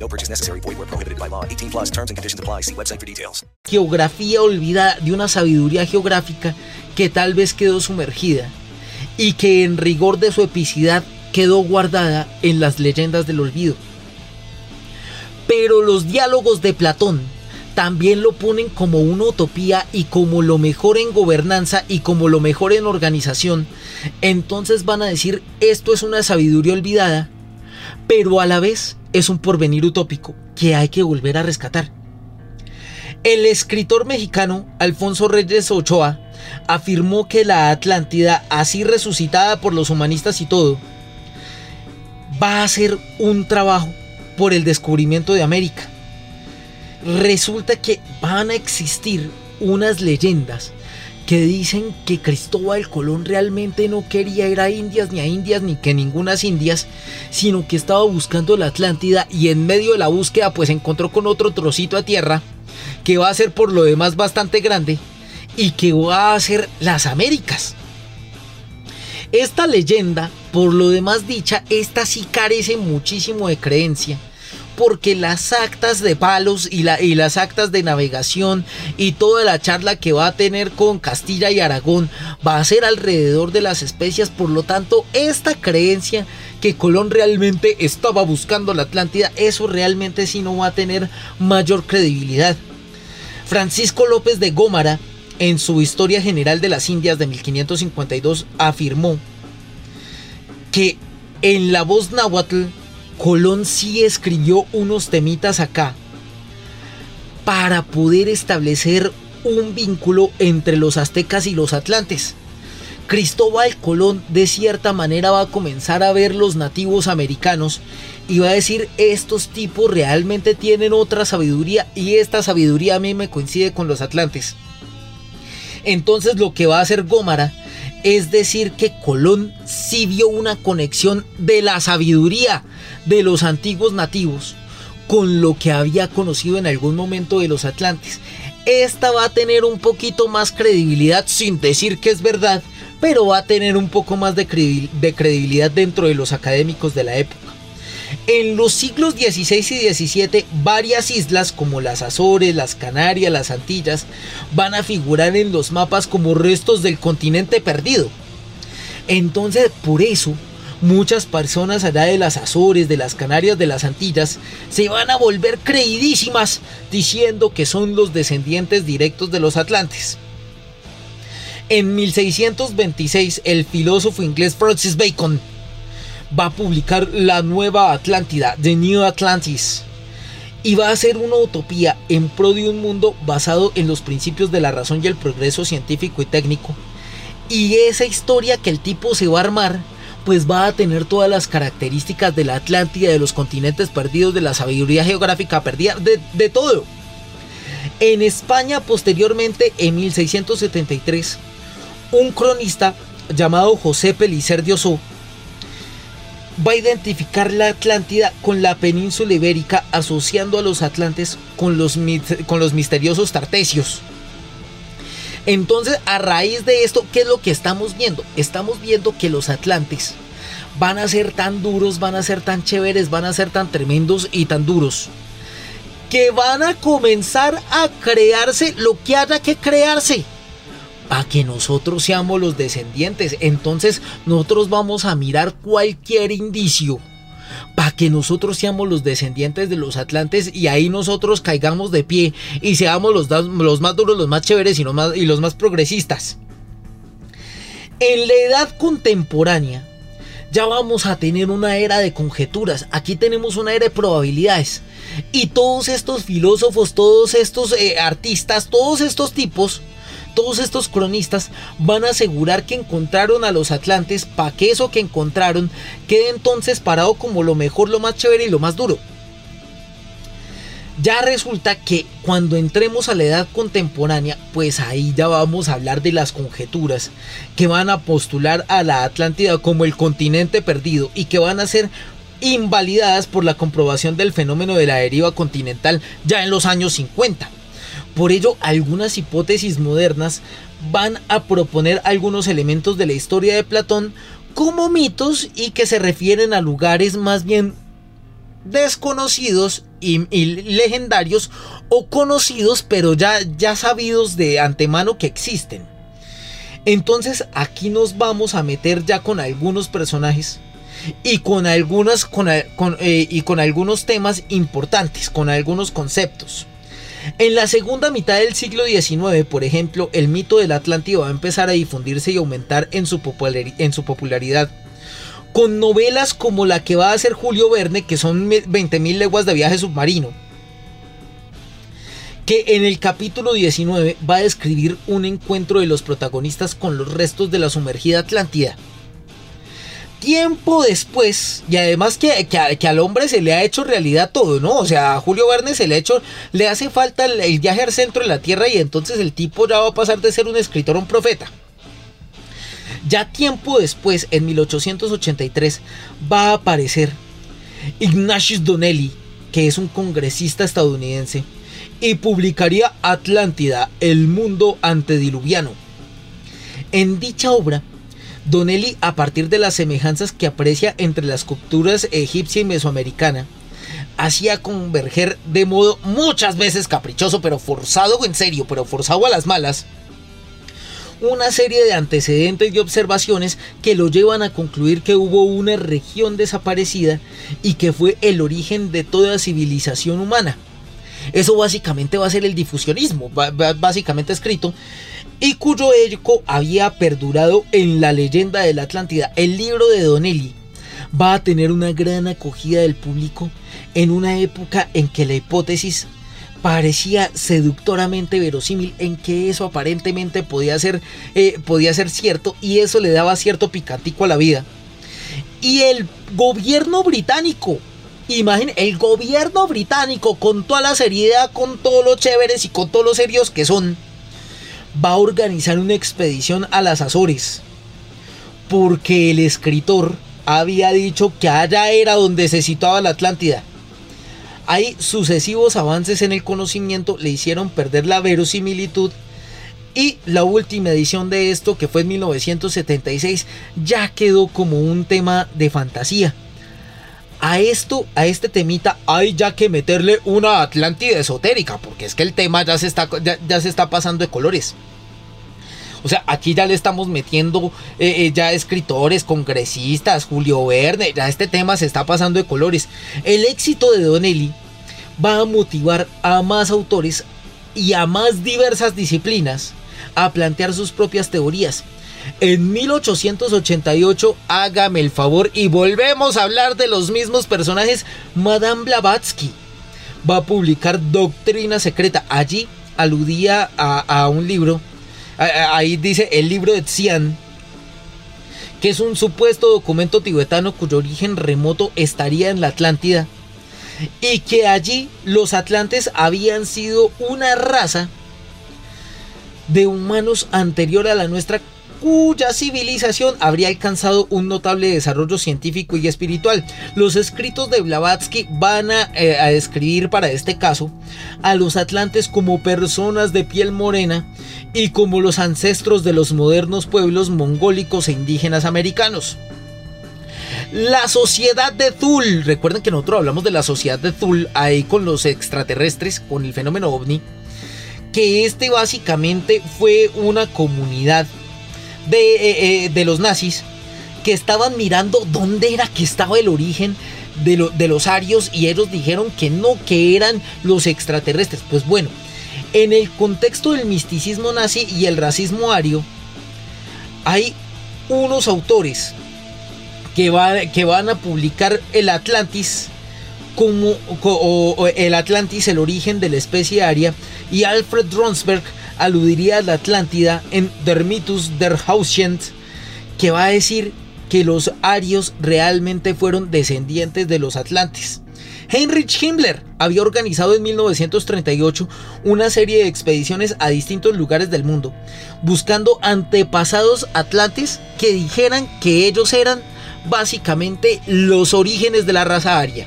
No purchase necessary. Void where prohibited by law. 18 plus terms and conditions apply. See website for details. Geografía olvidada de una sabiduría geográfica que tal vez quedó sumergida y que en rigor de su epicidad quedó guardada en las leyendas del olvido. Pero los diálogos de Platón también lo ponen como una utopía y como lo mejor en gobernanza y como lo mejor en organización. Entonces van a decir esto es una sabiduría olvidada, pero a la vez es un porvenir utópico que hay que volver a rescatar. El escritor mexicano Alfonso Reyes Ochoa afirmó que la Atlántida, así resucitada por los humanistas y todo, va a ser un trabajo por el descubrimiento de América. Resulta que van a existir unas leyendas que dicen que Cristóbal Colón realmente no quería ir a Indias ni a Indias ni que ningunas Indias, sino que estaba buscando la Atlántida y en medio de la búsqueda pues encontró con otro trocito a tierra que va a ser por lo demás bastante grande y que va a ser las Américas. Esta leyenda, por lo demás dicha, esta sí carece muchísimo de creencia porque las actas de palos y, la, y las actas de navegación y toda la charla que va a tener con Castilla y Aragón va a ser alrededor de las especias, por lo tanto esta creencia que Colón realmente estaba buscando la Atlántida, eso realmente sí no va a tener mayor credibilidad. Francisco López de Gómara, en su Historia General de las Indias de 1552, afirmó que en la voz náhuatl Colón sí escribió unos temitas acá para poder establecer un vínculo entre los aztecas y los atlantes. Cristóbal Colón de cierta manera va a comenzar a ver los nativos americanos y va a decir estos tipos realmente tienen otra sabiduría y esta sabiduría a mí me coincide con los atlantes. Entonces lo que va a hacer Gómara es decir que Colón sí vio una conexión de la sabiduría de los antiguos nativos con lo que había conocido en algún momento de los atlantes. Esta va a tener un poquito más credibilidad sin decir que es verdad, pero va a tener un poco más de, credibilidad dentro de los académicos de la época. En los siglos XVI y XVII, varias islas como las Azores, las Canarias, las Antillas, van a figurar en los mapas como restos del continente perdido. Entonces, por eso, muchas personas allá de las Azores, de las Canarias, de las Antillas, se van a volver creidísimas diciendo que son los descendientes directos de los Atlantes. En 1626, el filósofo inglés Francis Bacon va a publicar la nueva Atlántida, The New Atlantis, y va a ser una utopía en pro de un mundo basado en los principios de la razón y el progreso científico y técnico. Y esa historia que el tipo se va a armar pues va a tener todas las características de la Atlántida, de los continentes perdidos, de la sabiduría geográfica perdida, de, todo. En España, posteriormente, en 1673, un cronista llamado José Pelicer de va a identificar la Atlántida con la península ibérica asociando a los atlantes con los, con los misteriosos tartesios. Entonces, a raíz de esto, ¿qué es lo que estamos viendo? Estamos viendo que los atlantes van a ser tan duros, van a ser tan chéveres, van a ser tan tremendos y tan duros. Que van a comenzar a crearse lo que haya que crearse. Para que nosotros seamos los descendientes. Entonces nosotros vamos a mirar cualquier indicio para que nosotros seamos los descendientes de los atlantes y ahí nosotros caigamos de pie y seamos los, los más duros, los más chéveres y los más, y los más progresistas. En la edad contemporánea ya vamos a tener una era de conjeturas, aquí tenemos una era de probabilidades y todos estos filósofos, todos estos eh, artistas, todos estos tipos todos estos cronistas van a asegurar que encontraron a los atlantes para que eso que encontraron quede entonces parado como lo mejor, lo más chévere y lo más duro. Ya resulta que cuando entremos a la edad contemporánea, pues ahí ya vamos a hablar de las conjeturas que van a postular a la Atlántida como el continente perdido y que van a ser invalidadas por la comprobación del fenómeno de la deriva continental ya en los años 50. Por ello, algunas hipótesis modernas van a proponer algunos elementos de la historia de Platón como mitos y que se refieren a lugares más bien desconocidos y, legendarios o conocidos pero ya, ya sabidos de antemano que existen. Entonces aquí nos vamos a meter ya con algunos personajes y con algunas con, eh, y con algunos temas importantes, con algunos conceptos. En la segunda mitad del siglo XIX, por ejemplo, el mito del Atlántico va a empezar a difundirse y aumentar en su, popularidad. Con novelas como la que va a hacer Julio Verne, que son 20.000 leguas de viaje submarino. Que en el capítulo 19 va a describir un encuentro de los protagonistas con los restos de la sumergida Atlántida. Tiempo después, y además que, que, al hombre se le ha hecho realidad todo, ¿no? O sea, a Julio Verne se le ha hecho, le hace falta el, viaje al centro de la Tierra y entonces el tipo ya va a pasar de ser un escritor a un profeta. Ya tiempo después, en 1883, va a aparecer Ignatius Donnelly, que es un congresista estadounidense, y publicaría Atlántida, el mundo antediluviano. En dicha obra, Donnelly, a partir de las semejanzas que aprecia entre las culturas egipcia y mesoamericana, hacía converger de modo muchas veces caprichoso, pero forzado en serio, pero forzado a las malas, una serie de antecedentes y observaciones que lo llevan a concluir que hubo una región desaparecida y que fue el origen de toda civilización humana. Eso básicamente va a ser el difusionismo, básicamente escrito, y cuyo eco había perdurado en la leyenda de la Atlántida. El libro de Donnelly va a tener una gran acogida del público en una época en que la hipótesis parecía seductoramente verosímil en que eso aparentemente podía ser, eh, podía ser cierto y eso le daba cierto picantico a la vida. Y el gobierno británico, imaginen, el gobierno británico con toda la seriedad, con todos los chéveres y con todos los serios que son, va a organizar una expedición a las Azores. Porque el escritor había dicho que allá era donde se situaba la Atlántida. Hay sucesivos avances en el conocimiento le hicieron perder la verosimilitud y la última edición de esto, que fue en 1976, ya quedó como un tema de fantasía. A esto, a este temita, hay ya que meterle una Atlántida esotérica, porque es que el tema ya se está, ya, se está pasando de colores. O sea, aquí ya le estamos metiendo eh, eh, ya escritores, congresistas, Julio Verne, ya este tema se está pasando de colores. El éxito de Donnelly va a motivar a más autores y a más diversas disciplinas a plantear sus propias teorías. En 1888, hágame el favor y volvemos a hablar de los mismos personajes. Madame Blavatsky va a publicar Doctrina Secreta. Allí aludía a, un libro, ahí dice el libro de Xian, que es un supuesto documento tibetano cuyo origen remoto estaría en la Atlántida. Y que allí los atlantes habían sido una raza de humanos anterior a la nuestra cuya civilización habría alcanzado un notable desarrollo científico y espiritual. Los escritos de Blavatsky van a, eh, describir para este caso a los atlantes como personas de piel morena y como los ancestros de los modernos pueblos mongólicos e indígenas americanos. La sociedad de Thul, recuerden que nosotros hablamos de la sociedad de Thul ahí con los extraterrestres, con el fenómeno ovni, que este básicamente fue una comunidad eh, eh, de, los nazis que estaban mirando dónde era que estaba el origen de, de los arios y ellos dijeron que no, que eran los extraterrestres. Pues bueno, en el contexto del misticismo nazi y el racismo ario, hay unos autores que, que van a publicar el Atlantis como el Atlantis, el origen de la especie aria, y Alfred Ronsberg aludiría a la Atlántida en Der Mythos der Hausient, que va a decir que los arios realmente fueron descendientes de los atlantes. Heinrich Himmler había organizado en 1938 una serie de expediciones a distintos lugares del mundo, buscando antepasados atlantes que dijeran que ellos eran básicamente los orígenes de la raza aria.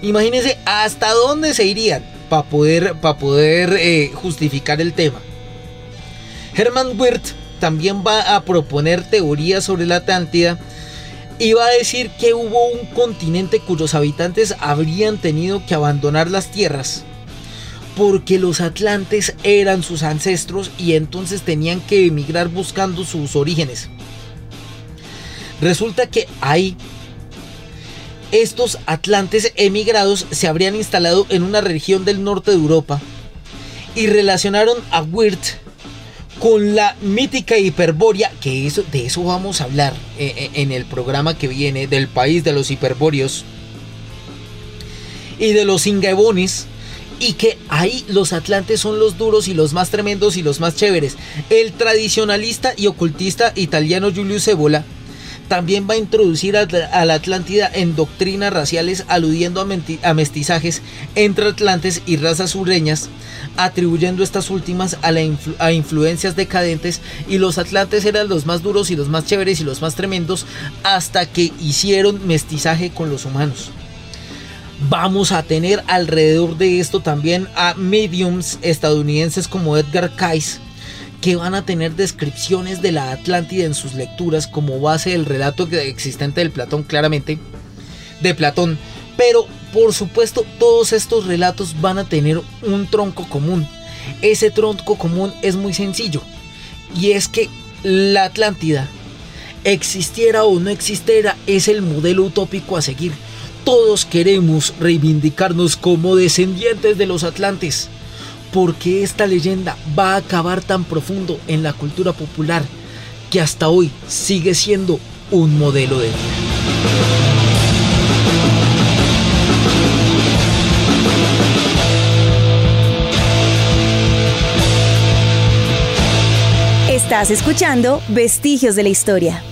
Imagínense hasta dónde se irían para poder, poder eh, justificar el tema. Hermann Wirth también va a proponer teorías sobre la Atlántida y va a decir que hubo un continente cuyos habitantes habrían tenido que abandonar las tierras porque los atlantes eran sus ancestros y entonces tenían que emigrar buscando sus orígenes. Resulta que ahí estos atlantes emigrados se habrían instalado en una región del norte de Europa y relacionaron a Wirth con la mítica hiperbórea, que de eso vamos a hablar eh, eh, en el programa que viene, del país de los hiperbóreos y de los ingebones, y que ahí los atlantes son los duros y los más tremendos y los más chéveres. El tradicionalista y ocultista italiano Giulio Cebola también va a introducir a, la Atlántida en doctrinas raciales aludiendo a, mestizajes entre atlantes y razas sureñas, atribuyendo estas últimas a, a influencias decadentes y los atlantes eran los más duros y los más chéveres y los más tremendos hasta que hicieron mestizaje con los humanos. Vamos a tener alrededor de esto también a mediums estadounidenses como Edgar Cayce, que van a tener descripciones de la Atlántida en sus lecturas como base del relato existente del Platón, claramente, de Platón. Pero, por supuesto, todos estos relatos van a tener un tronco común. Ese tronco común es muy sencillo. Y es que la Atlántida, existiera o no existiera, es el modelo utópico a seguir todos queremos reivindicarnos como descendientes de los atlantes, porque esta leyenda va a acabar tan profundo en la cultura popular que hasta hoy sigue siendo un modelo de vida. Estás escuchando Vestigios de la Historia.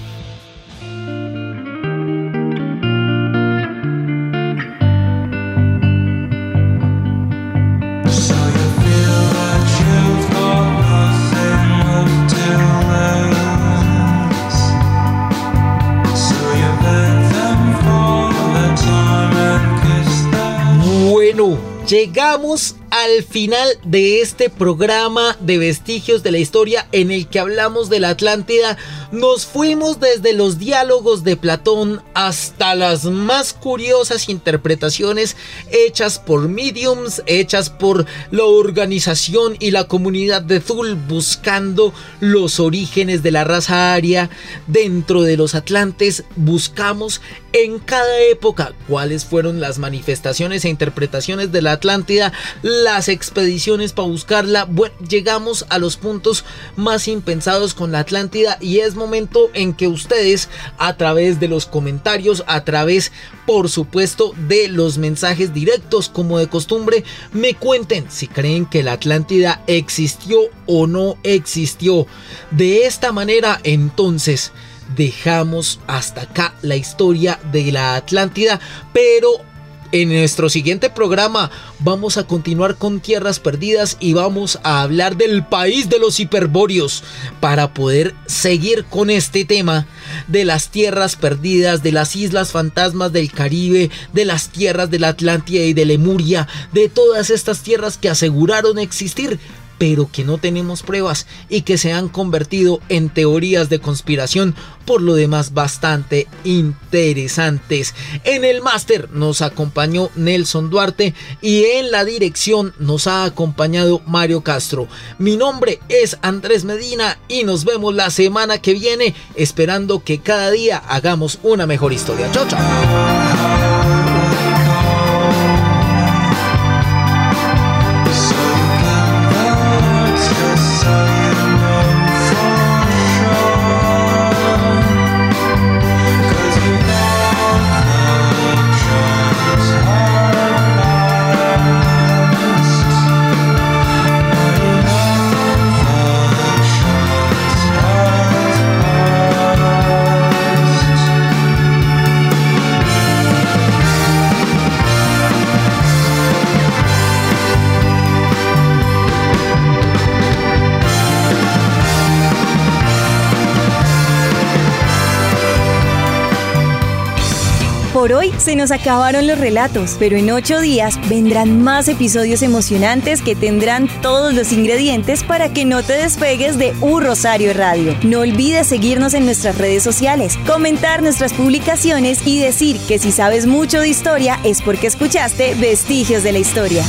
Llegamos al final de este programa de vestigios de la historia en el que hablamos de la Atlántida. Nos fuimos desde los diálogos de Platón hasta las más curiosas interpretaciones hechas por mediums, hechas por la organización y la comunidad de Zul buscando los orígenes de la raza aria dentro de los Atlantes. Buscamos en cada época cuáles fueron las manifestaciones e interpretaciones de la Atlántida, las expediciones para buscarla. Bueno, llegamos a los puntos más impensados con la Atlántida y es momento en que ustedes a través de los comentarios, a través por supuesto de los mensajes directos como de costumbre, me cuenten si creen que la Atlántida existió o no existió. De esta manera entonces dejamos hasta acá la historia de la Atlántida, pero en nuestro siguiente programa vamos a continuar con Tierras Perdidas y vamos a hablar del país de los hiperbóreos para poder seguir con este tema de las tierras perdidas, de las islas fantasmas del Caribe, de las tierras de la Atlántida y de Lemuria, de todas estas tierras que aseguraron existir pero que no tenemos pruebas y que se han convertido en teorías de conspiración, por lo demás bastante interesantes. En el máster nos acompañó Nelson Duarte y en la dirección nos ha acompañado Mario Castro. Mi nombre es Andrés Medina y nos vemos la semana que viene esperando que cada día hagamos una mejor historia. Chao, chao. Se nos acabaron los relatos, pero en ocho días vendrán más episodios emocionantes que tendrán todos los ingredientes para que no te despegues de Un Rosario Radio. No olvides seguirnos en nuestras redes sociales, comentar nuestras publicaciones y decir que si sabes mucho de historia es porque escuchaste Vestigios de la Historia.